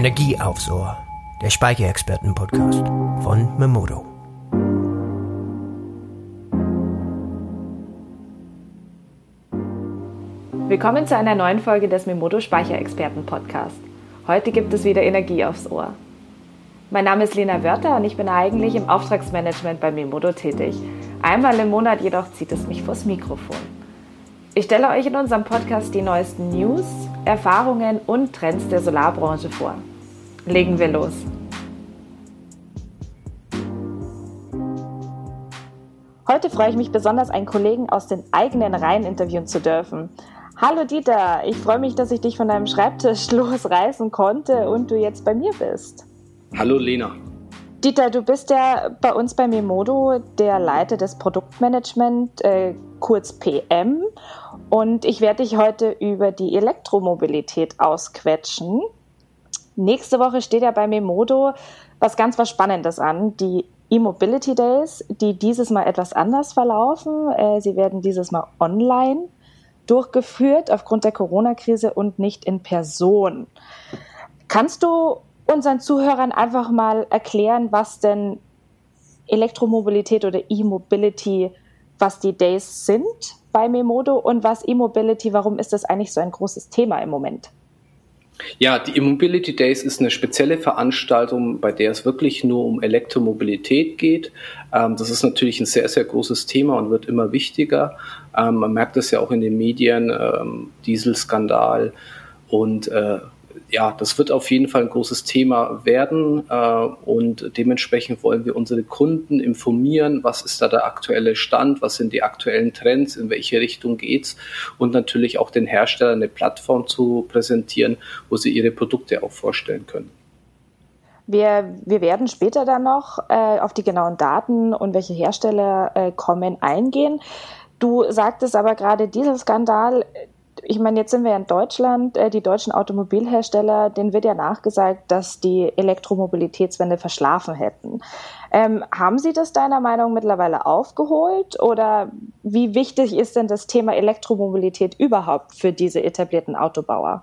Energie aufs Ohr, der Speicherexperten-Podcast von Memodo. Willkommen zu einer neuen Folge des Memodo Speicherexperten Podcast. Heute gibt es wieder Energie aufs Ohr. Mein Name ist Lena Wörter und ich bin eigentlich im Auftragsmanagement bei Memodo tätig. Einmal im Monat jedoch zieht es mich vors Mikrofon. Ich stelle euch in unserem Podcast die neuesten News, Erfahrungen und Trends der Solarbranche vor. Legen wir los. Heute freue ich mich besonders, einen Kollegen aus den eigenen Reihen interviewen zu dürfen. Hallo Dieter, ich freue mich, dass ich dich von deinem Schreibtisch losreißen konnte und du jetzt bei mir bist. Hallo Lena. Dieter, du bist ja bei uns bei Memodo der Leiter des Produktmanagement, äh, kurz PM. Und ich werde dich heute über die Elektromobilität ausquetschen. Nächste Woche steht ja bei Memodo was ganz was Spannendes an. Die E-Mobility Days, die dieses Mal etwas anders verlaufen. Äh, sie werden dieses Mal online durchgeführt aufgrund der Corona-Krise und nicht in Person. Kannst du unseren Zuhörern einfach mal erklären, was denn Elektromobilität oder E-Mobility, was die Days sind bei Memodo und was E-Mobility, warum ist das eigentlich so ein großes Thema im Moment? Ja, die E-Mobility Days ist eine spezielle Veranstaltung, bei der es wirklich nur um Elektromobilität geht. Ähm, das ist natürlich ein sehr, sehr großes Thema und wird immer wichtiger. Ähm, man merkt es ja auch in den Medien, ähm, Dieselskandal und äh, ja, das wird auf jeden Fall ein großes Thema werden äh, und dementsprechend wollen wir unsere Kunden informieren, was ist da der aktuelle Stand, was sind die aktuellen Trends, in welche Richtung geht's und natürlich auch den Herstellern eine Plattform zu präsentieren, wo sie ihre Produkte auch vorstellen können. Wir, wir werden später dann noch äh, auf die genauen Daten und welche Hersteller äh, kommen eingehen. Du sagtest aber gerade, dieser Skandal, ich meine, jetzt sind wir in Deutschland, äh, die deutschen Automobilhersteller, denen wird ja nachgesagt, dass die Elektromobilitätswende verschlafen hätten. Ähm, haben Sie das deiner Meinung mittlerweile aufgeholt oder wie wichtig ist denn das Thema Elektromobilität überhaupt für diese etablierten Autobauer?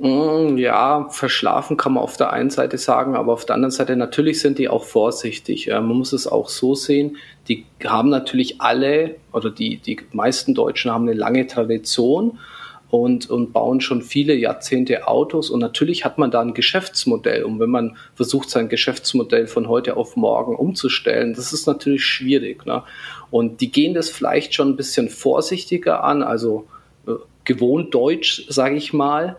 Mm, ja, verschlafen kann man auf der einen Seite sagen, aber auf der anderen Seite natürlich sind die auch vorsichtig. Man muss es auch so sehen, die haben natürlich alle oder die, die meisten Deutschen haben eine lange Tradition und, und bauen schon viele Jahrzehnte Autos. Und natürlich hat man da ein Geschäftsmodell. Und wenn man versucht, sein Geschäftsmodell von heute auf morgen umzustellen, das ist natürlich schwierig. Ne? Und die gehen das vielleicht schon ein bisschen vorsichtiger an, also äh, gewohnt deutsch, sage ich mal.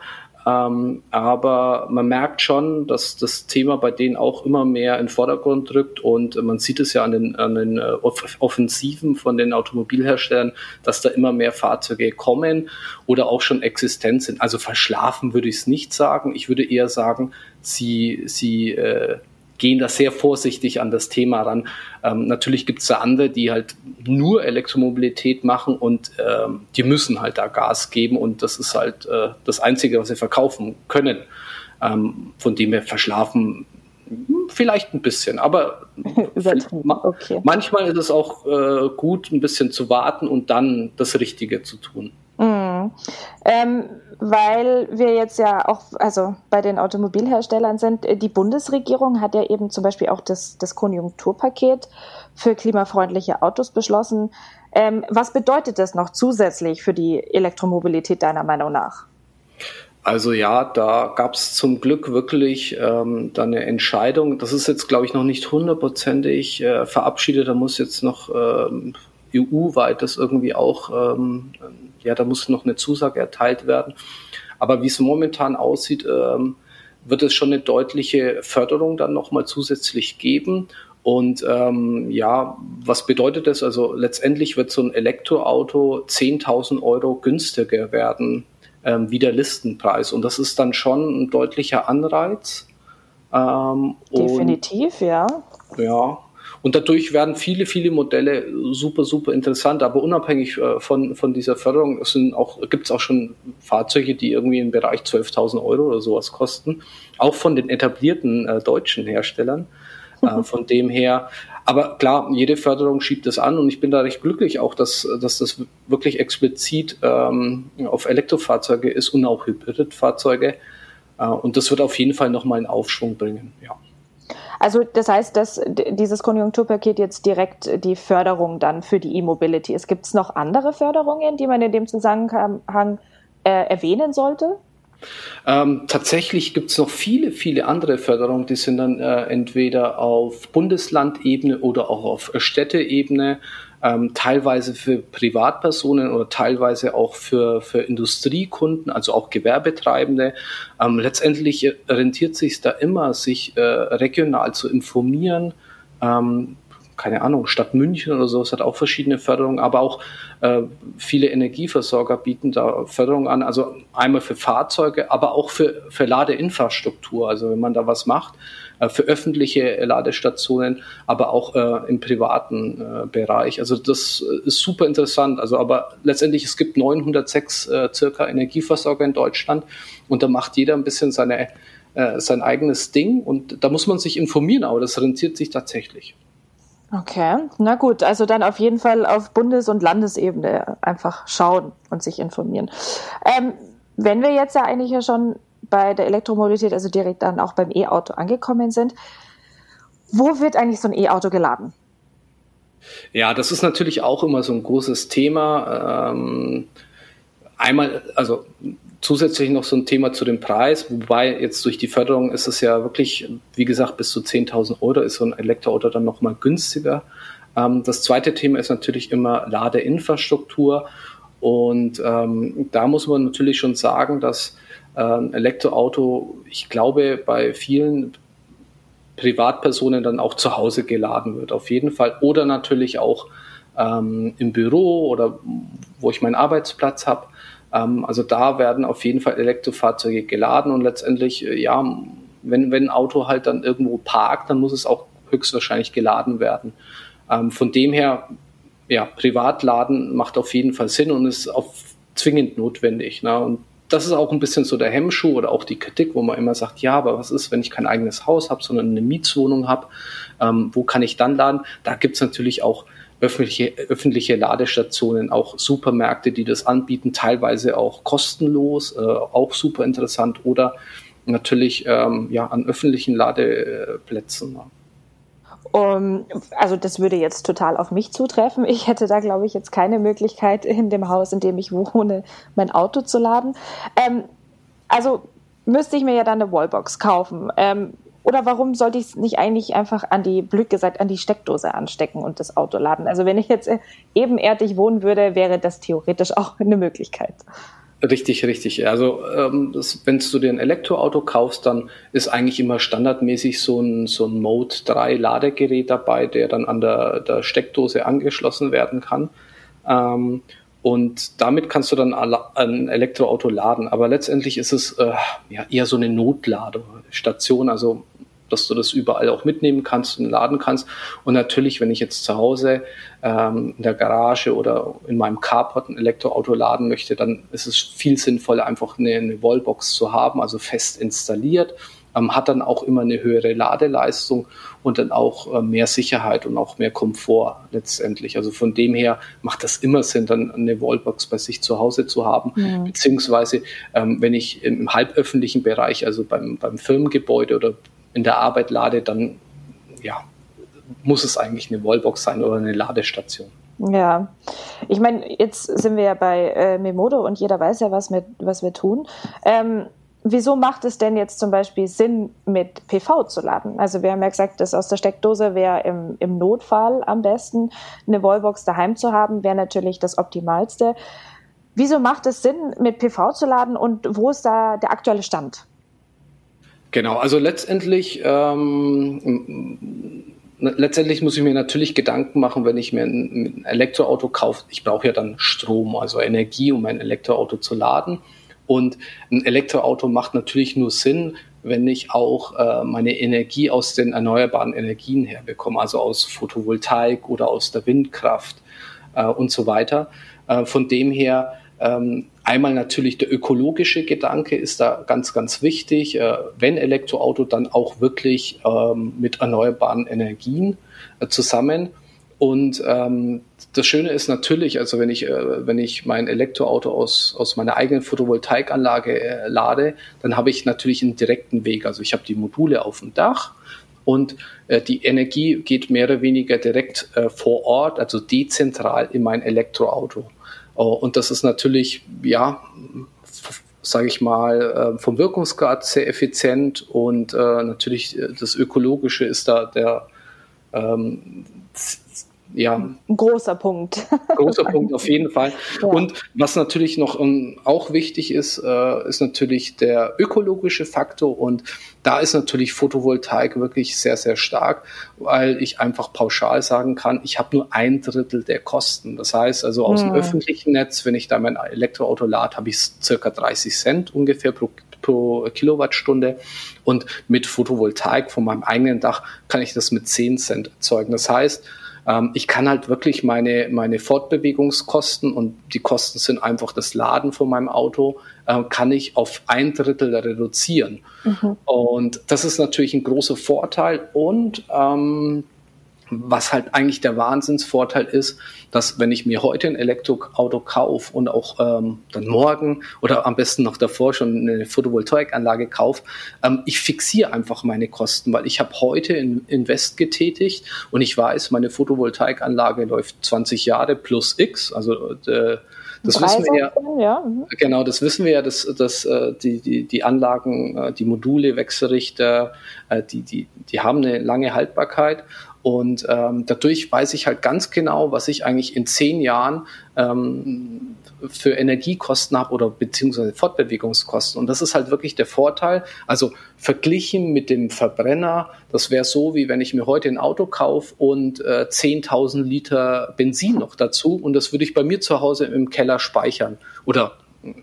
Ähm, aber man merkt schon, dass das Thema bei denen auch immer mehr in den Vordergrund rückt und man sieht es ja an den, an den äh, Offensiven von den Automobilherstellern, dass da immer mehr Fahrzeuge kommen oder auch schon existent sind. Also verschlafen würde ich es nicht sagen. Ich würde eher sagen, sie, sie äh, gehen da sehr vorsichtig an das Thema ran. Ähm, natürlich gibt es da andere, die halt nur Elektromobilität machen und ähm, die müssen halt da Gas geben und das ist halt äh, das Einzige, was sie verkaufen können. Ähm, von dem wir verschlafen vielleicht ein bisschen, aber okay. manchmal ist es auch äh, gut, ein bisschen zu warten und dann das Richtige zu tun. Mhm. Ähm, weil wir jetzt ja auch, also bei den Automobilherstellern sind, äh, die Bundesregierung hat ja eben zum Beispiel auch das, das Konjunkturpaket für klimafreundliche Autos beschlossen. Ähm, was bedeutet das noch zusätzlich für die Elektromobilität deiner Meinung nach? Also ja, da gab es zum Glück wirklich ähm, dann eine Entscheidung. Das ist jetzt, glaube ich, noch nicht hundertprozentig äh, verabschiedet. Da muss jetzt noch ähm, EU-weit das irgendwie auch, ähm, ja, da muss noch eine Zusage erteilt werden. Aber wie es momentan aussieht, ähm, wird es schon eine deutliche Förderung dann nochmal zusätzlich geben. Und ähm, ja, was bedeutet das? Also letztendlich wird so ein Elektroauto 10.000 Euro günstiger werden ähm, wie der Listenpreis. Und das ist dann schon ein deutlicher Anreiz. Ähm, Definitiv, ja. Ja, und dadurch werden viele, viele Modelle super, super interessant. Aber unabhängig äh, von, von dieser Förderung gibt es auch schon Fahrzeuge, die irgendwie im Bereich 12.000 Euro oder sowas kosten. Auch von den etablierten äh, deutschen Herstellern. Äh, von dem her, aber klar, jede Förderung schiebt es an und ich bin da recht glücklich auch, dass, dass das wirklich explizit ähm, auf Elektrofahrzeuge ist und auch Hybridfahrzeuge. Äh, und das wird auf jeden Fall nochmal einen Aufschwung bringen, ja. Also das heißt, dass dieses Konjunkturpaket jetzt direkt die Förderung dann für die E-Mobility ist. Gibt es noch andere Förderungen, die man in dem Zusammenhang äh, erwähnen sollte? Ähm, tatsächlich gibt es noch viele, viele andere Förderungen, die sind dann äh, entweder auf Bundeslandebene oder auch auf Städteebene ähm, teilweise für Privatpersonen oder teilweise auch für, für Industriekunden, also auch Gewerbetreibende. Ähm, letztendlich rentiert sich da immer, sich äh, regional zu informieren. Ähm, keine Ahnung, Stadt München oder so, es hat auch verschiedene Förderungen, aber auch äh, viele Energieversorger bieten da Förderungen an, also einmal für Fahrzeuge, aber auch für, für Ladeinfrastruktur. Also wenn man da was macht, für öffentliche Ladestationen, aber auch äh, im privaten äh, Bereich. Also das ist super interessant. Also aber letztendlich, es gibt 906 äh, circa Energieversorger in Deutschland und da macht jeder ein bisschen seine, äh, sein eigenes Ding und da muss man sich informieren, aber das rentiert sich tatsächlich. Okay, na gut, also dann auf jeden Fall auf Bundes- und Landesebene einfach schauen und sich informieren. Ähm, wenn wir jetzt ja eigentlich ja schon bei der Elektromobilität, also direkt dann auch beim E-Auto angekommen sind. Wo wird eigentlich so ein E-Auto geladen? Ja, das ist natürlich auch immer so ein großes Thema. Ähm, einmal, also zusätzlich noch so ein Thema zu dem Preis, wobei jetzt durch die Förderung ist es ja wirklich, wie gesagt, bis zu 10.000 Euro ist so ein Elektroauto dann nochmal günstiger. Ähm, das zweite Thema ist natürlich immer Ladeinfrastruktur. Und ähm, da muss man natürlich schon sagen, dass ein Elektroauto, ich glaube, bei vielen Privatpersonen dann auch zu Hause geladen wird, auf jeden Fall. Oder natürlich auch ähm, im Büro oder wo ich meinen Arbeitsplatz habe. Ähm, also da werden auf jeden Fall Elektrofahrzeuge geladen und letztendlich, äh, ja, wenn, wenn ein Auto halt dann irgendwo parkt, dann muss es auch höchstwahrscheinlich geladen werden. Ähm, von dem her, ja, Privatladen macht auf jeden Fall Sinn und ist auch zwingend notwendig. Ne? Und das ist auch ein bisschen so der Hemmschuh oder auch die Kritik, wo man immer sagt, ja, aber was ist, wenn ich kein eigenes Haus habe, sondern eine Mietswohnung habe? Ähm, wo kann ich dann laden? Da gibt's natürlich auch öffentliche, öffentliche Ladestationen, auch Supermärkte, die das anbieten, teilweise auch kostenlos, äh, auch super interessant oder natürlich ähm, ja, an öffentlichen Ladeplätzen. Ne? Um, also das würde jetzt total auf mich zutreffen. Ich hätte da, glaube ich, jetzt keine Möglichkeit, in dem Haus, in dem ich wohne, mein Auto zu laden. Ähm, also müsste ich mir ja dann eine Wallbox kaufen. Ähm, oder warum sollte ich es nicht eigentlich einfach an die, blöd gesagt, an die Steckdose anstecken und das Auto laden? Also wenn ich jetzt äh, ebenerdig wohnen würde, wäre das theoretisch auch eine Möglichkeit. Richtig, richtig. Also ähm, wenn du dir ein Elektroauto kaufst, dann ist eigentlich immer standardmäßig so ein, so ein Mode 3 Ladegerät dabei, der dann an der, der Steckdose angeschlossen werden kann. Ähm, und damit kannst du dann ein Elektroauto laden. Aber letztendlich ist es äh, ja, eher so eine Notladestation. Also dass du das überall auch mitnehmen kannst und laden kannst. Und natürlich, wenn ich jetzt zu Hause ähm, in der Garage oder in meinem Carport ein Elektroauto laden möchte, dann ist es viel sinnvoller, einfach eine, eine Wallbox zu haben, also fest installiert. Ähm, hat dann auch immer eine höhere Ladeleistung und dann auch äh, mehr Sicherheit und auch mehr Komfort letztendlich. Also von dem her macht das immer Sinn, dann eine Wallbox bei sich zu Hause zu haben, ja. beziehungsweise ähm, wenn ich im halböffentlichen Bereich, also beim, beim Firmengebäude oder in der Arbeit lade, dann ja, muss es eigentlich eine Wallbox sein oder eine Ladestation. Ja, ich meine, jetzt sind wir ja bei äh, Memodo und jeder weiß ja, was wir, was wir tun. Ähm, wieso macht es denn jetzt zum Beispiel Sinn, mit PV zu laden? Also wir haben ja gesagt, dass aus der Steckdose wäre im, im Notfall am besten. Eine Wallbox daheim zu haben, wäre natürlich das Optimalste. Wieso macht es Sinn, mit PV zu laden und wo ist da der aktuelle Stand? Genau, also letztendlich, ähm, letztendlich muss ich mir natürlich Gedanken machen, wenn ich mir ein, ein Elektroauto kaufe. Ich brauche ja dann Strom, also Energie, um mein Elektroauto zu laden. Und ein Elektroauto macht natürlich nur Sinn, wenn ich auch äh, meine Energie aus den erneuerbaren Energien herbekomme, also aus Photovoltaik oder aus der Windkraft äh, und so weiter. Äh, von dem her einmal natürlich der ökologische Gedanke ist da ganz, ganz wichtig. Äh, wenn Elektroauto, dann auch wirklich ähm, mit erneuerbaren Energien äh, zusammen. Und ähm, das Schöne ist natürlich, also wenn ich, äh, wenn ich mein Elektroauto aus, aus meiner eigenen Photovoltaikanlage äh, lade, dann habe ich natürlich einen direkten Weg. Also ich habe die Module auf dem Dach und äh, die Energie geht mehr oder weniger direkt äh, vor Ort, also dezentral in mein Elektroauto. Oh, und das ist natürlich, ja, sage ich mal, äh, vom Wirkungsgrad sehr effizient und äh, natürlich äh, das Ökologische ist da der ähm, ja. Ein großer Punkt. Großer Punkt auf jeden Fall. Ja. Und was natürlich noch um, ähm, auch wichtig ist, äh, ist natürlich der ökologische Faktor. Und da ist natürlich Photovoltaik wirklich sehr, sehr stark, weil ich einfach pauschal sagen kann, ich habe nur ein Drittel der Kosten. Das heißt also aus hm. dem öffentlichen Netz, wenn ich da mein Elektroauto lade, habe ich circa 30 Cent ungefähr pro pro Kilowattstunde. Und mit Photovoltaik von meinem eigenen Dach kann ich das mit 10 Cent erzeugen. Das heißt, ähm, ich kann halt wirklich meine, meine Fortbewegungskosten und die Kosten sind einfach das Laden von meinem Auto, äh, kann ich auf ein Drittel reduzieren. Mhm. Und das ist natürlich ein großer Vorteil und ähm, was halt eigentlich der Wahnsinnsvorteil ist, dass wenn ich mir heute ein Elektroauto kaufe und auch ähm, dann morgen oder am besten noch davor schon eine Photovoltaikanlage kaufe, ähm, ich fixiere einfach meine Kosten, weil ich habe heute in Invest getätigt und ich weiß, meine Photovoltaikanlage läuft 20 Jahre plus X, also äh, das wissen wir ja, ja. Mhm. Genau, das wissen wir ja, dass, dass äh, die, die, die Anlagen, äh, die Module, Wechselrichter, äh, die, die, die haben eine lange Haltbarkeit und ähm, dadurch weiß ich halt ganz genau, was ich eigentlich in zehn Jahren ähm, für Energiekosten habe oder beziehungsweise Fortbewegungskosten. Und das ist halt wirklich der Vorteil. Also verglichen mit dem Verbrenner, das wäre so, wie wenn ich mir heute ein Auto kaufe und äh, 10.000 Liter Benzin noch dazu und das würde ich bei mir zu Hause im Keller speichern oder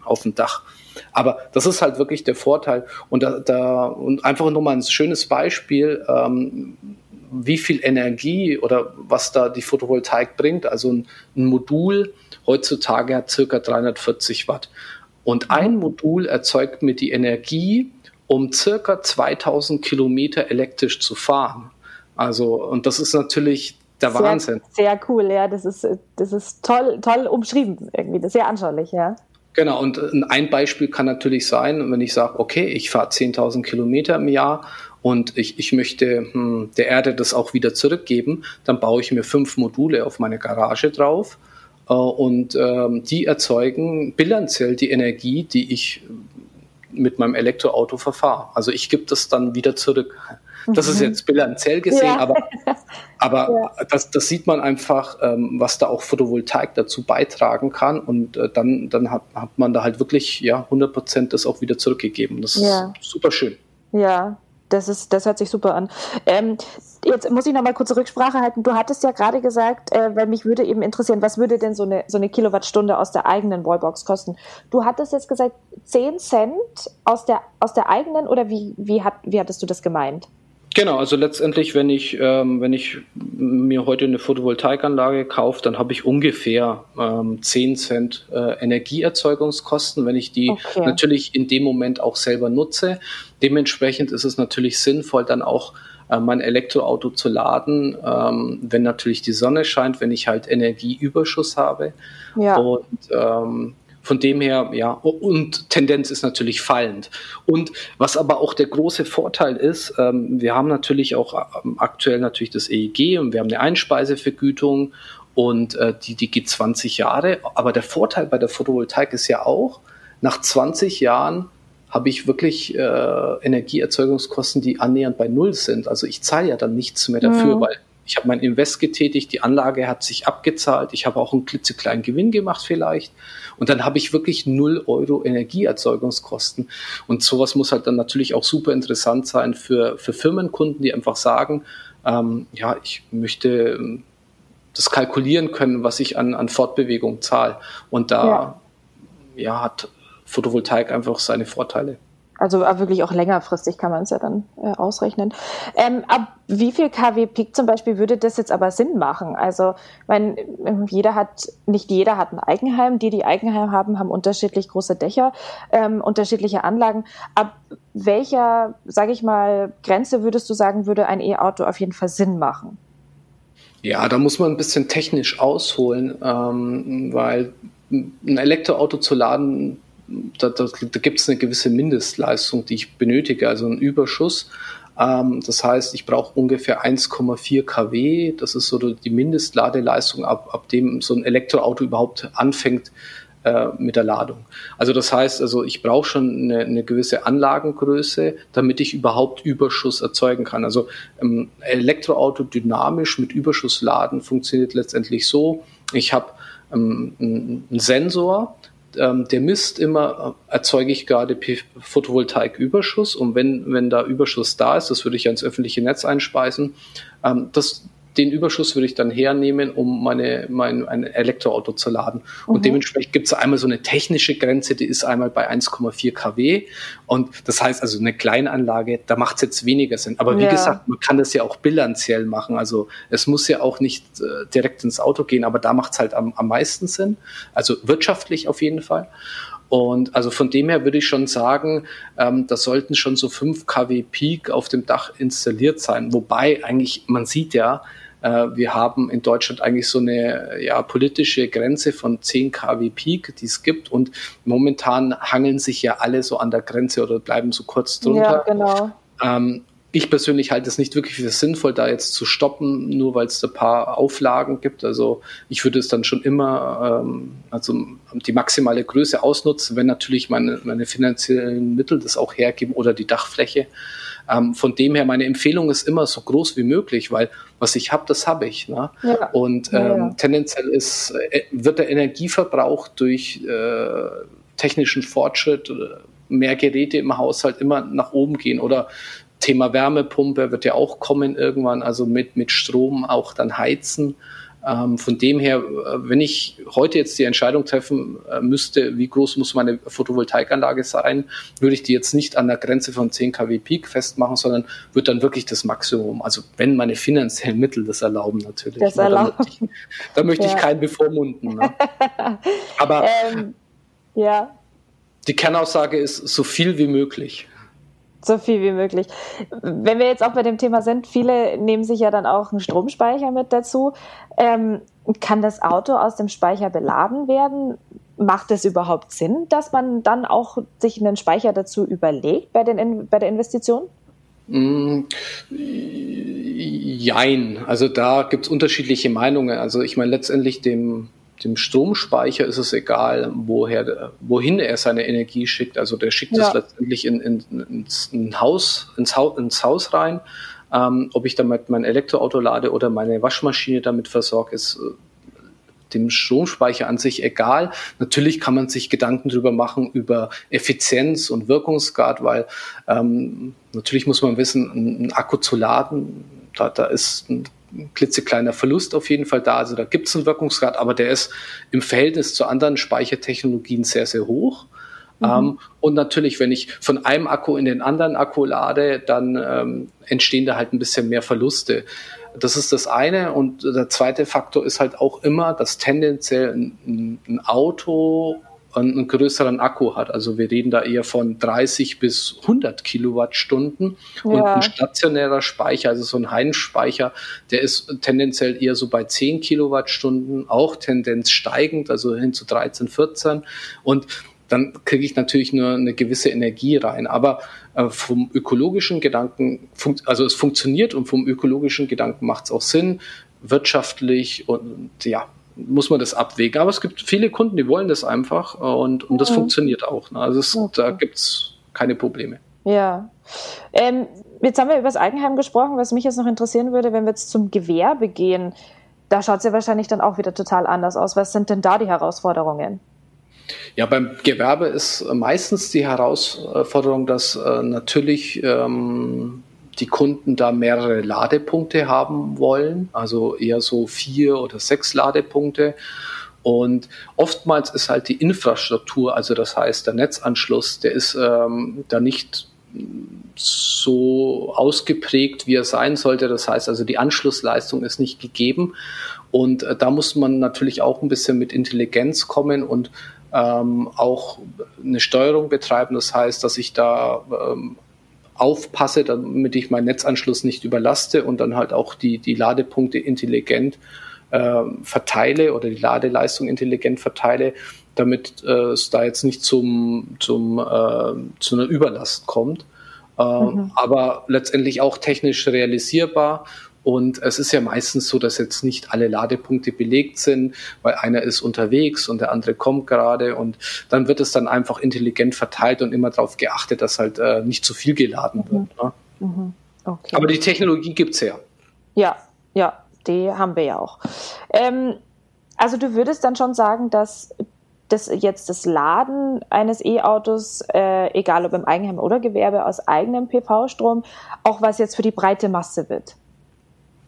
auf dem Dach. Aber das ist halt wirklich der Vorteil. Und da, da und einfach nur mal ein schönes Beispiel. Ähm, wie viel Energie oder was da die Photovoltaik bringt. Also ein, ein Modul heutzutage hat circa 340 Watt. Und ein Modul erzeugt mir die Energie, um circa 2000 Kilometer elektrisch zu fahren. Also, und das ist natürlich der sehr, Wahnsinn. Sehr cool, ja. Das ist, das ist toll, toll umschrieben irgendwie. Das ist sehr anschaulich, ja. Genau, und ein Beispiel kann natürlich sein, wenn ich sage, okay, ich fahre 10.000 Kilometer im Jahr und ich, ich möchte hm, der Erde das auch wieder zurückgeben, dann baue ich mir fünf Module auf meine Garage drauf äh, und ähm, die erzeugen bilanziell die Energie, die ich mit meinem Elektroauto verfahre. Also ich gebe das dann wieder zurück. Das ist mhm. jetzt bilanziell gesehen, ja. aber, aber ja. das, das sieht man einfach, ähm, was da auch Photovoltaik dazu beitragen kann. Und äh, dann, dann hat, hat man da halt wirklich ja, 100 Prozent das auch wieder zurückgegeben. Das ja. ist super schön. Ja, das, ist, das hört sich super an. Ähm, jetzt muss ich noch mal kurz Rücksprache halten. Du hattest ja gerade gesagt, äh, weil mich würde eben interessieren, was würde denn so eine, so eine Kilowattstunde aus der eigenen Wallbox kosten? Du hattest jetzt gesagt, 10 Cent aus der, aus der eigenen oder wie, wie, hat, wie hattest du das gemeint? Genau, also letztendlich, wenn ich, ähm, wenn ich mir heute eine Photovoltaikanlage kaufe, dann habe ich ungefähr ähm, 10 Cent äh, Energieerzeugungskosten, wenn ich die okay. natürlich in dem Moment auch selber nutze. Dementsprechend ist es natürlich sinnvoll, dann auch äh, mein Elektroauto zu laden, ähm, wenn natürlich die Sonne scheint, wenn ich halt Energieüberschuss habe. Ja. Und ähm, von dem her, ja, und Tendenz ist natürlich fallend. Und was aber auch der große Vorteil ist, ähm, wir haben natürlich auch ähm, aktuell natürlich das EEG und wir haben eine Einspeisevergütung und äh, die, die geht 20 Jahre. Aber der Vorteil bei der Photovoltaik ist ja auch, nach 20 Jahren habe ich wirklich äh, Energieerzeugungskosten, die annähernd bei Null sind. Also ich zahle ja dann nichts mehr dafür, mhm. weil ich habe mein Invest getätigt, die Anlage hat sich abgezahlt, ich habe auch einen klitzekleinen Gewinn gemacht vielleicht und dann habe ich wirklich null Euro Energieerzeugungskosten und sowas muss halt dann natürlich auch super interessant sein für, für Firmenkunden, die einfach sagen, ähm, ja, ich möchte ähm, das kalkulieren können, was ich an, an Fortbewegung zahle und da ja. ja hat Photovoltaik einfach seine Vorteile. Also wirklich auch längerfristig kann man es ja dann äh, ausrechnen. Ähm, ab wie viel kW Peak zum Beispiel würde das jetzt aber Sinn machen? Also, mein, jeder hat, nicht jeder hat ein Eigenheim. Die, die Eigenheim haben, haben unterschiedlich große Dächer, ähm, unterschiedliche Anlagen. Ab welcher, sage ich mal, Grenze würdest du sagen, würde ein E-Auto auf jeden Fall Sinn machen? Ja, da muss man ein bisschen technisch ausholen, ähm, weil ein Elektroauto zu laden, da, da, da gibt es eine gewisse Mindestleistung, die ich benötige, also einen Überschuss. Ähm, das heißt, ich brauche ungefähr 1,4 kW. Das ist so die Mindestladeleistung, ab, ab dem so ein Elektroauto überhaupt anfängt äh, mit der Ladung. Also das heißt, also ich brauche schon eine, eine, gewisse Anlagengröße, damit ich überhaupt Überschuss erzeugen kann. Also ähm, Elektroauto dynamisch mit Überschuss laden funktioniert letztendlich so. Ich habe ähm, einen Sensor, ähm, der misst immer, äh, erzeuge ich gerade Photovoltaiküberschuss. Und wenn, wenn da Überschuss da ist, das würde ich ans öffentliche Netz einspeisen, ähm, das, den Überschuss würde ich dann hernehmen, um meine, mein ein Elektroauto zu laden. Und mhm. dementsprechend gibt es einmal so eine technische Grenze, die ist einmal bei 1,4 kW. Und das heißt also eine Kleinanlage, da macht es jetzt weniger Sinn. Aber wie ja. gesagt, man kann das ja auch bilanziell machen. Also es muss ja auch nicht äh, direkt ins Auto gehen, aber da macht es halt am, am meisten Sinn. Also wirtschaftlich auf jeden Fall. Und also von dem her würde ich schon sagen, ähm, da sollten schon so 5 kW Peak auf dem Dach installiert sein. Wobei eigentlich, man sieht ja, wir haben in Deutschland eigentlich so eine ja, politische Grenze von 10 kW Peak, die es gibt. Und momentan hangeln sich ja alle so an der Grenze oder bleiben so kurz drunter. Ja, genau. Ähm, ich persönlich halte es nicht wirklich für sinnvoll, da jetzt zu stoppen, nur weil es ein paar Auflagen gibt. Also ich würde es dann schon immer, ähm, also die maximale Größe ausnutzen, wenn natürlich meine, meine finanziellen Mittel das auch hergeben oder die Dachfläche. Ähm, von dem her, meine Empfehlung ist immer so groß wie möglich, weil was ich habe, das habe ich. Ne? Ja. Und ähm, ja, ja. tendenziell ist, äh, wird der Energieverbrauch durch äh, technischen Fortschritt, mehr Geräte im Haushalt immer nach oben gehen oder Thema Wärmepumpe wird ja auch kommen irgendwann, also mit, mit Strom auch dann heizen. Ähm, von dem her, äh, wenn ich heute jetzt die Entscheidung treffen äh, müsste, wie groß muss meine Photovoltaikanlage sein, würde ich die jetzt nicht an der Grenze von 10 kW Peak festmachen, sondern würde dann wirklich das Maximum, also wenn meine finanziellen Mittel das erlauben natürlich. Das erlauben. Da möchte ich, da möchte ja. ich keinen bevormunden. Ne? Aber ähm, ja. die Kernaussage ist so viel wie möglich so viel wie möglich. Wenn wir jetzt auch bei dem Thema sind, viele nehmen sich ja dann auch einen Stromspeicher mit dazu. Ähm, kann das Auto aus dem Speicher beladen werden? Macht es überhaupt Sinn, dass man dann auch sich einen Speicher dazu überlegt bei, den, bei der Investition? Mm, jein. Also da gibt es unterschiedliche Meinungen. Also ich meine, letztendlich dem dem Stromspeicher ist es egal, woher, wohin er seine Energie schickt. Also der schickt ja. es letztendlich in, in, ins, in Haus, ins, Haus, ins Haus rein. Ähm, ob ich damit mein Elektroauto lade oder meine Waschmaschine damit versorge, ist äh, dem Stromspeicher an sich egal. Natürlich kann man sich Gedanken darüber machen, über Effizienz und Wirkungsgrad, weil ähm, natürlich muss man wissen, einen Akku zu laden, da, da ist ein klitzekleiner Verlust auf jeden Fall da. Also da gibt es einen Wirkungsgrad, aber der ist im Verhältnis zu anderen Speichertechnologien sehr, sehr hoch. Mhm. Ähm, und natürlich, wenn ich von einem Akku in den anderen Akku lade, dann ähm, entstehen da halt ein bisschen mehr Verluste. Das ist das eine. Und der zweite Faktor ist halt auch immer, dass tendenziell ein, ein Auto einen größeren Akku hat. Also wir reden da eher von 30 bis 100 Kilowattstunden ja. und ein stationärer Speicher, also so ein Heimspeicher, der ist tendenziell eher so bei 10 Kilowattstunden, auch Tendenz steigend, also hin zu 13, 14 und dann kriege ich natürlich nur eine gewisse Energie rein. Aber äh, vom ökologischen Gedanken, also es funktioniert und vom ökologischen Gedanken macht es auch Sinn, wirtschaftlich und ja, muss man das abwägen. Aber es gibt viele Kunden, die wollen das einfach und, und das mhm. funktioniert auch. Ne? Also es, okay. da gibt es keine Probleme. Ja. Ähm, jetzt haben wir über das Eigenheim gesprochen. Was mich jetzt noch interessieren würde, wenn wir jetzt zum Gewerbe gehen, da schaut es ja wahrscheinlich dann auch wieder total anders aus. Was sind denn da die Herausforderungen? Ja, beim Gewerbe ist meistens die Herausforderung, dass äh, natürlich ähm, die Kunden da mehrere Ladepunkte haben wollen, also eher so vier oder sechs Ladepunkte. Und oftmals ist halt die Infrastruktur, also das heißt der Netzanschluss, der ist ähm, da nicht so ausgeprägt, wie er sein sollte. Das heißt also, die Anschlussleistung ist nicht gegeben. Und äh, da muss man natürlich auch ein bisschen mit Intelligenz kommen und ähm, auch eine Steuerung betreiben. Das heißt, dass ich da ähm, aufpasse, damit ich meinen Netzanschluss nicht überlaste und dann halt auch die, die Ladepunkte intelligent äh, verteile oder die Ladeleistung intelligent verteile, damit äh, es da jetzt nicht zum, zum, äh, zu einer Überlast kommt. Äh, mhm. Aber letztendlich auch technisch realisierbar und es ist ja meistens so, dass jetzt nicht alle Ladepunkte belegt sind, weil einer ist unterwegs und der andere kommt gerade und dann wird es dann einfach intelligent verteilt und immer darauf geachtet, dass halt äh, nicht zu viel geladen mhm. wird. Ne? Mhm. Okay. Aber die Technologie gibt es ja. Ja, ja, die haben wir ja auch. Ähm, also du würdest dann schon sagen, dass das jetzt das Laden eines E-Autos, äh, egal ob im Eigenheim oder Gewerbe, aus eigenem PV-Strom, auch was jetzt für die breite Masse wird.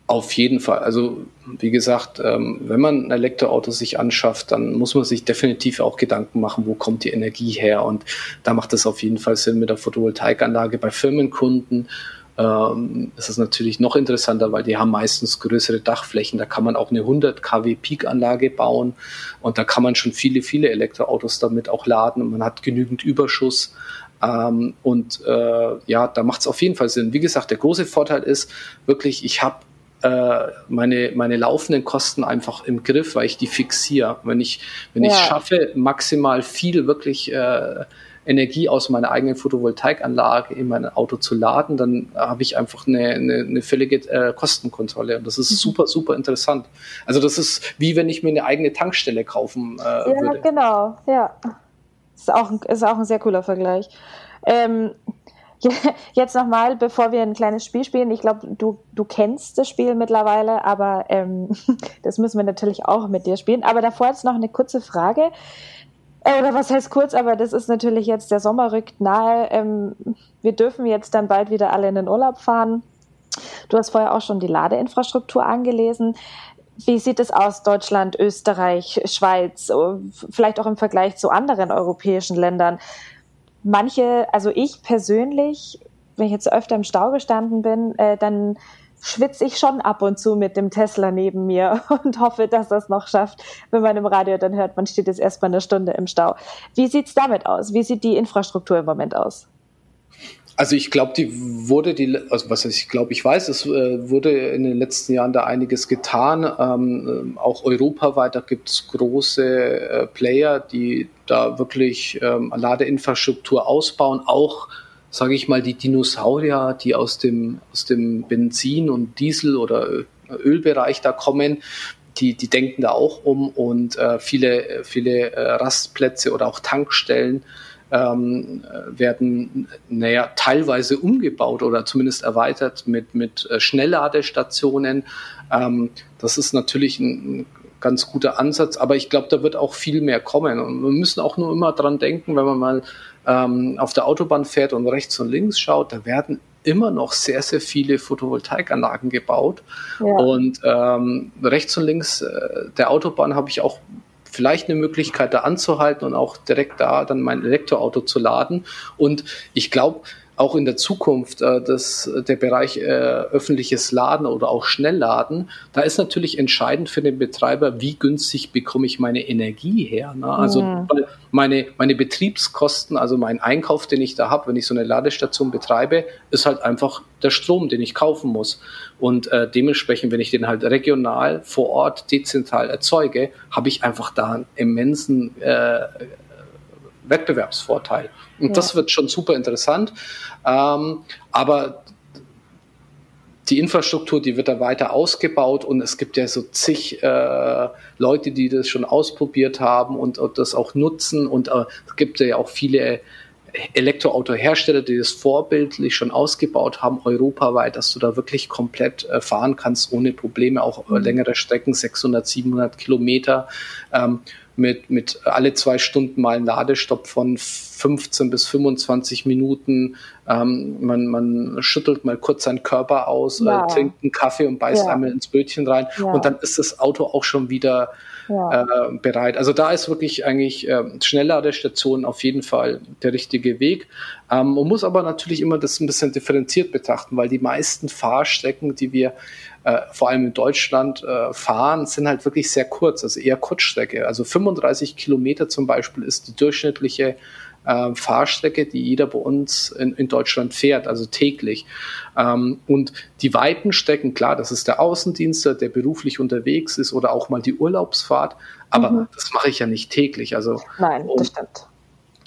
Auf jeden Fall. Also wie gesagt, ähm, wenn man ein Elektroauto sich anschafft, dann muss man sich definitiv auch Gedanken machen, wo kommt die Energie her. Und da macht es auf jeden Fall Sinn mit der Photovoltaikanlage. Bei Firmenkunden ähm, ist natürlich noch interessanter, weil die haben meistens größere Dachflächen. Da kann man auch eine 100 kW Peak-Anlage bauen und da kann man schon viele, viele Elektroautos damit auch laden und man hat genügend Überschuss. Ähm, und äh, ja, da macht es auf jeden Fall Sinn. Wie gesagt, der große Vorteil ist wirklich, ich habe meine, meine laufenden Kosten einfach im Griff, weil ich die fixiere. Wenn ich, wenn ja. ich schaffe, maximal viel wirklich äh, Energie aus meiner eigenen Photovoltaikanlage in mein Auto zu laden, dann habe ich einfach eine, eine, eine völlige äh, Kostenkontrolle. Und das ist mhm. super, super interessant. Also das ist wie wenn ich mir eine eigene Tankstelle kaufen äh, ja, würde. Ja, genau, ja. Ist auch, ist auch ein sehr cooler Vergleich. Ähm, Jetzt nochmal, bevor wir ein kleines Spiel spielen. Ich glaube, du, du kennst das Spiel mittlerweile, aber ähm, das müssen wir natürlich auch mit dir spielen. Aber davor jetzt noch eine kurze Frage. Äh, oder was heißt kurz, aber das ist natürlich jetzt, der Sommer rückt nahe. Ähm, wir dürfen jetzt dann bald wieder alle in den Urlaub fahren. Du hast vorher auch schon die Ladeinfrastruktur angelesen. Wie sieht es aus, Deutschland, Österreich, Schweiz, vielleicht auch im Vergleich zu anderen europäischen Ländern? Manche, also ich persönlich, wenn ich jetzt öfter im Stau gestanden bin, äh, dann schwitze ich schon ab und zu mit dem Tesla neben mir und hoffe, dass das noch schafft, wenn man im Radio dann hört, man steht jetzt erstmal eine Stunde im Stau. Wie sieht's damit aus? Wie sieht die Infrastruktur im Moment aus? Also ich glaube, die wurde die, also was ich glaube, ich weiß, es äh, wurde in den letzten Jahren da einiges getan. Ähm, äh, auch europaweit, da gibt es große äh, Player, die da wirklich ähm, Ladeinfrastruktur ausbauen. Auch, sage ich mal, die Dinosaurier, die aus dem, aus dem Benzin- und Diesel- oder Ölbereich da kommen, die, die denken da auch um und äh, viele, viele äh, Rastplätze oder auch Tankstellen ähm, werden naja, teilweise umgebaut oder zumindest erweitert mit, mit äh, Schnellladestationen. Ähm, das ist natürlich ein, ein ganz guter Ansatz, aber ich glaube, da wird auch viel mehr kommen. Und wir müssen auch nur immer dran denken, wenn man mal ähm, auf der Autobahn fährt und rechts und links schaut, da werden immer noch sehr, sehr viele Photovoltaikanlagen gebaut. Ja. Und ähm, rechts und links äh, der Autobahn habe ich auch vielleicht eine Möglichkeit, da anzuhalten und auch direkt da dann mein Elektroauto zu laden. Und ich glaube, auch in der Zukunft äh, das, der Bereich äh, öffentliches Laden oder auch Schnellladen, da ist natürlich entscheidend für den Betreiber, wie günstig bekomme ich meine Energie her. Ne? Also ja. meine, meine Betriebskosten, also mein Einkauf, den ich da habe, wenn ich so eine Ladestation betreibe, ist halt einfach der Strom, den ich kaufen muss. Und äh, dementsprechend, wenn ich den halt regional vor Ort dezentral erzeuge, habe ich einfach da einen immensen äh, Wettbewerbsvorteil. Und ja. das wird schon super interessant. Ähm, aber die Infrastruktur, die wird da weiter ausgebaut und es gibt ja so zig äh, Leute, die das schon ausprobiert haben und, und das auch nutzen und äh, es gibt ja auch viele Elektroautohersteller, die das vorbildlich schon ausgebaut haben, europaweit, dass du da wirklich komplett äh, fahren kannst ohne Probleme, auch mhm. längere Strecken, 600, 700 Kilometer. Ähm, mit, mit alle zwei Stunden mal ein Ladestopp von 15 bis 25 Minuten. Ähm, man, man schüttelt mal kurz seinen Körper aus, ja. äh, trinkt einen Kaffee und beißt ja. einmal ins Brötchen rein ja. und dann ist das Auto auch schon wieder äh, bereit. Also da ist wirklich eigentlich äh, Schnellladestation auf jeden Fall der richtige Weg. Ähm, man muss aber natürlich immer das ein bisschen differenziert betrachten, weil die meisten Fahrstrecken, die wir äh, vor allem in Deutschland äh, fahren, sind halt wirklich sehr kurz, also eher Kurzstrecke. Also 35 Kilometer zum Beispiel ist die durchschnittliche äh, Fahrstrecke, die jeder bei uns in, in Deutschland fährt, also täglich. Ähm, und die weiten Strecken, klar, das ist der Außendienster, der beruflich unterwegs ist oder auch mal die Urlaubsfahrt, aber mhm. das mache ich ja nicht täglich. Also, Nein, das stimmt.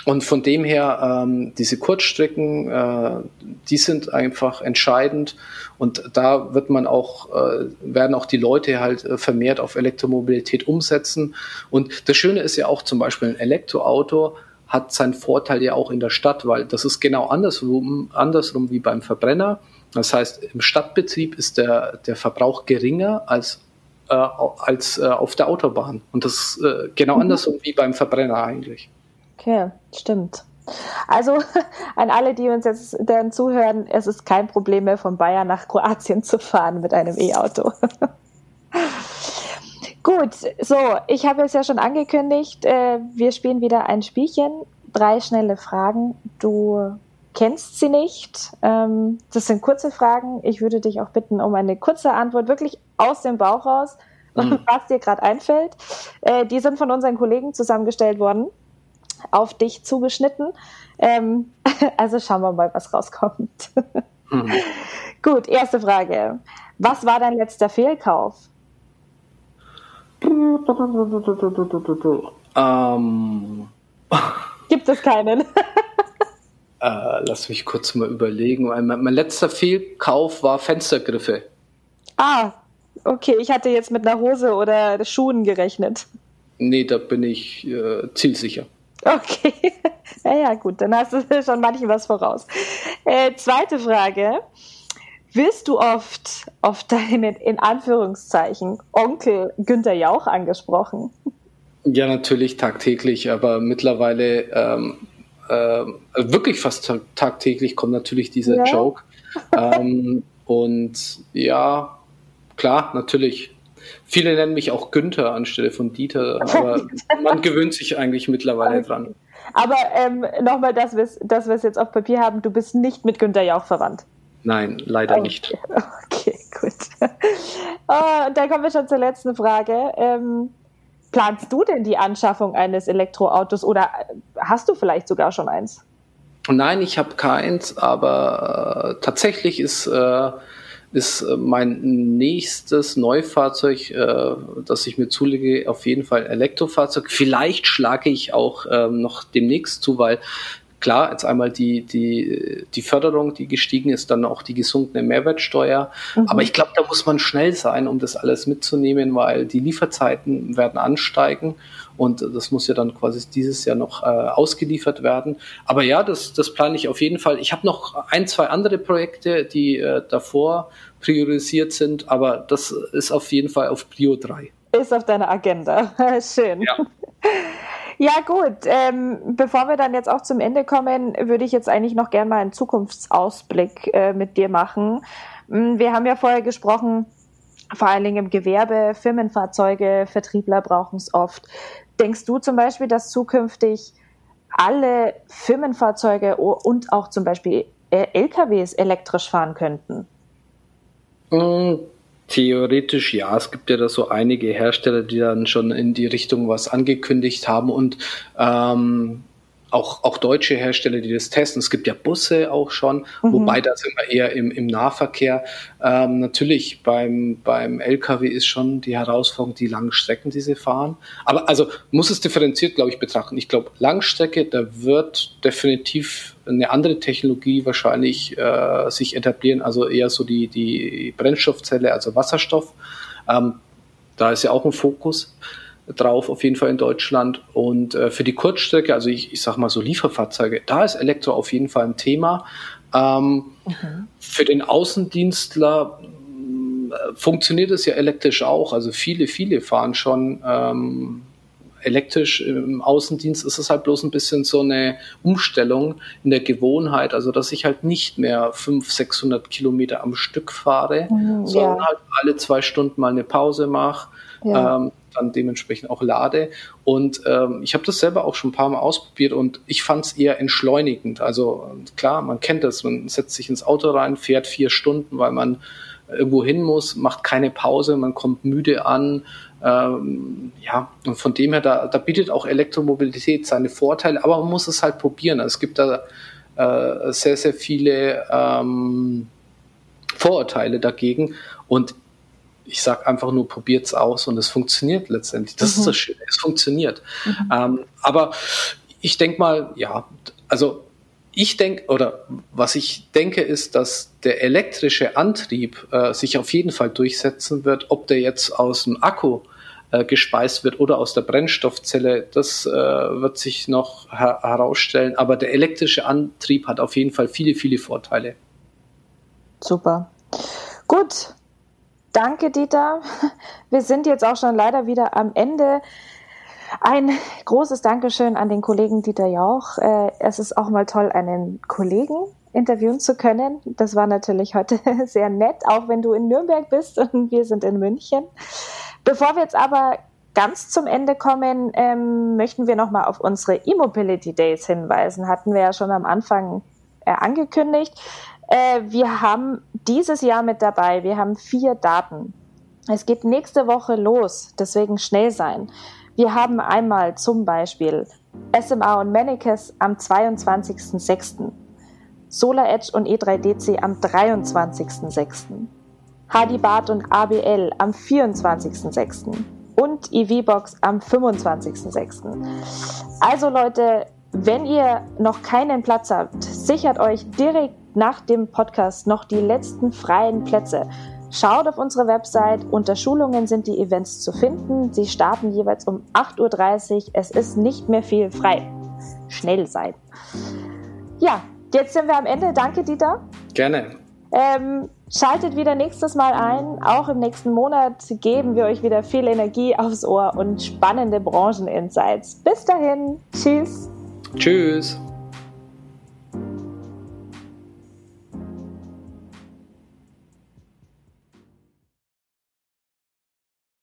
Und von dem her, ähm, diese Kurzstrecken, äh, die sind einfach entscheidend. Und da wird man auch, äh, werden auch die Leute halt äh, vermehrt auf Elektromobilität umsetzen. Und das Schöne ist ja auch zum Beispiel ein Elektroauto hat seinen Vorteil ja auch in der Stadt, weil das ist genau andersrum, andersrum wie beim Verbrenner. Das heißt, im Stadtbetrieb ist der, der Verbrauch geringer als, äh, als äh, auf der Autobahn. Und das ist äh, genau mhm. andersrum wie beim Verbrenner eigentlich. Okay, stimmt. Also an alle, die uns jetzt dann zuhören, es ist kein Problem mehr, von Bayern nach Kroatien zu fahren mit einem E-Auto. Gut, so, ich habe es ja schon angekündigt, äh, wir spielen wieder ein Spielchen. Drei schnelle Fragen. Du kennst sie nicht. Ähm, das sind kurze Fragen. Ich würde dich auch bitten um eine kurze Antwort, wirklich aus dem Bauch raus, mhm. was dir gerade einfällt. Äh, die sind von unseren Kollegen zusammengestellt worden auf dich zugeschnitten. Ähm, also schauen wir mal, was rauskommt. Mhm. Gut, erste Frage. Was war dein letzter Fehlkauf? Ähm. Gibt es keinen? äh, lass mich kurz mal überlegen. Mein, mein letzter Fehlkauf war Fenstergriffe. Ah, okay. Ich hatte jetzt mit einer Hose oder Schuhen gerechnet. Nee, da bin ich äh, zielsicher. Okay, naja gut, dann hast du schon manchen was voraus. Äh, zweite Frage. Wirst du oft auf deinen, in Anführungszeichen, Onkel Günther Jauch angesprochen? Ja, natürlich tagtäglich, aber mittlerweile ähm, äh, wirklich fast tagtäglich kommt natürlich dieser ja. Joke. ähm, und ja, klar, natürlich Viele nennen mich auch Günther anstelle von Dieter, aber man gewöhnt sich eigentlich mittlerweile okay. dran. Aber ähm, nochmal, dass wir es dass jetzt auf Papier haben, du bist nicht mit Günther Jauch verwandt. Nein, leider okay. nicht. Okay, gut. Oh, und dann kommen wir schon zur letzten Frage. Ähm, planst du denn die Anschaffung eines Elektroautos oder hast du vielleicht sogar schon eins? Nein, ich habe keins, aber äh, tatsächlich ist äh, ist äh, mein nächstes Neufahrzeug, äh, das ich mir zulege, auf jeden Fall ein Elektrofahrzeug. Vielleicht schlage ich auch ähm, noch demnächst zu, weil klar, jetzt einmal die, die, die Förderung, die gestiegen ist, dann auch die gesunkene Mehrwertsteuer. Mhm. Aber ich glaube, da muss man schnell sein, um das alles mitzunehmen, weil die Lieferzeiten werden ansteigen und das muss ja dann quasi dieses Jahr noch äh, ausgeliefert werden. Aber ja, das, das plane ich auf jeden Fall. Ich habe noch ein, zwei andere Projekte, die äh, davor priorisiert sind, aber das ist auf jeden Fall auf Prio 3. Ist auf deiner Agenda. Schön. Ja. Ja, gut. Ähm, bevor wir dann jetzt auch zum Ende kommen, würde ich jetzt eigentlich noch gerne mal einen Zukunftsausblick äh, mit dir machen. Mm, wir haben ja vorher gesprochen, vor allen Dingen im Gewerbe, Firmenfahrzeuge, Vertriebler brauchen es oft. Denkst du zum Beispiel, dass zukünftig alle Firmenfahrzeuge und auch zum Beispiel äh, LKWs elektrisch fahren könnten? Theoretisch ja. Es gibt ja da so einige Hersteller, die dann schon in die Richtung was angekündigt haben und ähm, auch, auch deutsche Hersteller, die das testen. Es gibt ja Busse auch schon, mhm. wobei da sind wir eher im, im Nahverkehr. Ähm, natürlich beim, beim LKW ist schon die Herausforderung, die langen Strecken, die sie fahren. Aber also muss es differenziert, glaube ich, betrachten. Ich glaube, Langstrecke, da wird definitiv eine andere Technologie wahrscheinlich äh, sich etablieren, also eher so die, die Brennstoffzelle, also Wasserstoff. Ähm, da ist ja auch ein Fokus drauf, auf jeden Fall in Deutschland. Und äh, für die Kurzstrecke, also ich, ich sag mal so Lieferfahrzeuge, da ist Elektro auf jeden Fall ein Thema. Ähm, mhm. Für den Außendienstler äh, funktioniert es ja elektrisch auch. Also viele, viele fahren schon ähm, elektrisch. Im Außendienst ist es halt bloß ein bisschen so eine Umstellung in der Gewohnheit, also dass ich halt nicht mehr 500, 600 Kilometer am Stück fahre, mhm, sondern ja. halt alle zwei Stunden mal eine Pause mache. Ja. Ähm, dann dementsprechend auch lade. Und ähm, ich habe das selber auch schon ein paar Mal ausprobiert und ich fand es eher entschleunigend. Also klar, man kennt das, man setzt sich ins Auto rein, fährt vier Stunden, weil man irgendwo hin muss, macht keine Pause, man kommt müde an, Ähm, ja, und von dem her, da, da bietet auch Elektromobilität seine Vorteile, aber man muss es halt probieren. Also es gibt da äh, sehr, sehr viele ähm, Vorurteile dagegen und ich sage einfach nur, probiert es aus und es funktioniert letztendlich. Das mhm. ist das Schöne, es funktioniert. Mhm. Ähm, aber ich denke mal, ja, also ich denke, oder was ich denke, ist, dass der elektrische Antrieb äh, sich auf jeden Fall durchsetzen wird, ob der jetzt aus dem Akku äh, gespeist wird oder aus der Brennstoffzelle, das äh, wird sich noch her herausstellen. Aber der elektrische Antrieb hat auf jeden Fall viele, viele Vorteile. Super. Gut. Danke, Dieter. Wir sind jetzt auch schon leider wieder am Ende. Ein großes Dankeschön an den Kollegen Dieter Jauch. Äh, es ist auch mal toll, einen Kollegen interviewen zu können. Das war natürlich heute sehr nett, auch wenn du in Nürnberg bist und wir sind in München. Bevor wir jetzt aber ganz zum Ende kommen, ähm, möchten wir nochmal auf unsere E-Mobility Days hinweisen. Hatten wir ja schon am Anfang äh, angekündigt. Äh, wir haben dieses Jahr mit dabei, wir haben vier Daten. Es geht nächste Woche los, deswegen schnell sein. Wir haben einmal zum Beispiel SMA und Manicus am 22.06., Solar Edge und E3DC am 23.06., Hadibart und ABL am 24.06. und EVBox am 25.06. Also Leute, wenn ihr noch keinen Platz habt, sichert euch direkt nach dem Podcast noch die letzten freien Plätze. Schaut auf unsere Website. Unter Schulungen sind die Events zu finden. Sie starten jeweils um 8.30 Uhr. Es ist nicht mehr viel frei. Schnell sein. Ja, jetzt sind wir am Ende. Danke, Dieter. Gerne. Ähm, schaltet wieder nächstes Mal ein. Auch im nächsten Monat geben wir euch wieder viel Energie aufs Ohr und spannende Brancheninsights. Bis dahin. Tschüss. Tschüss.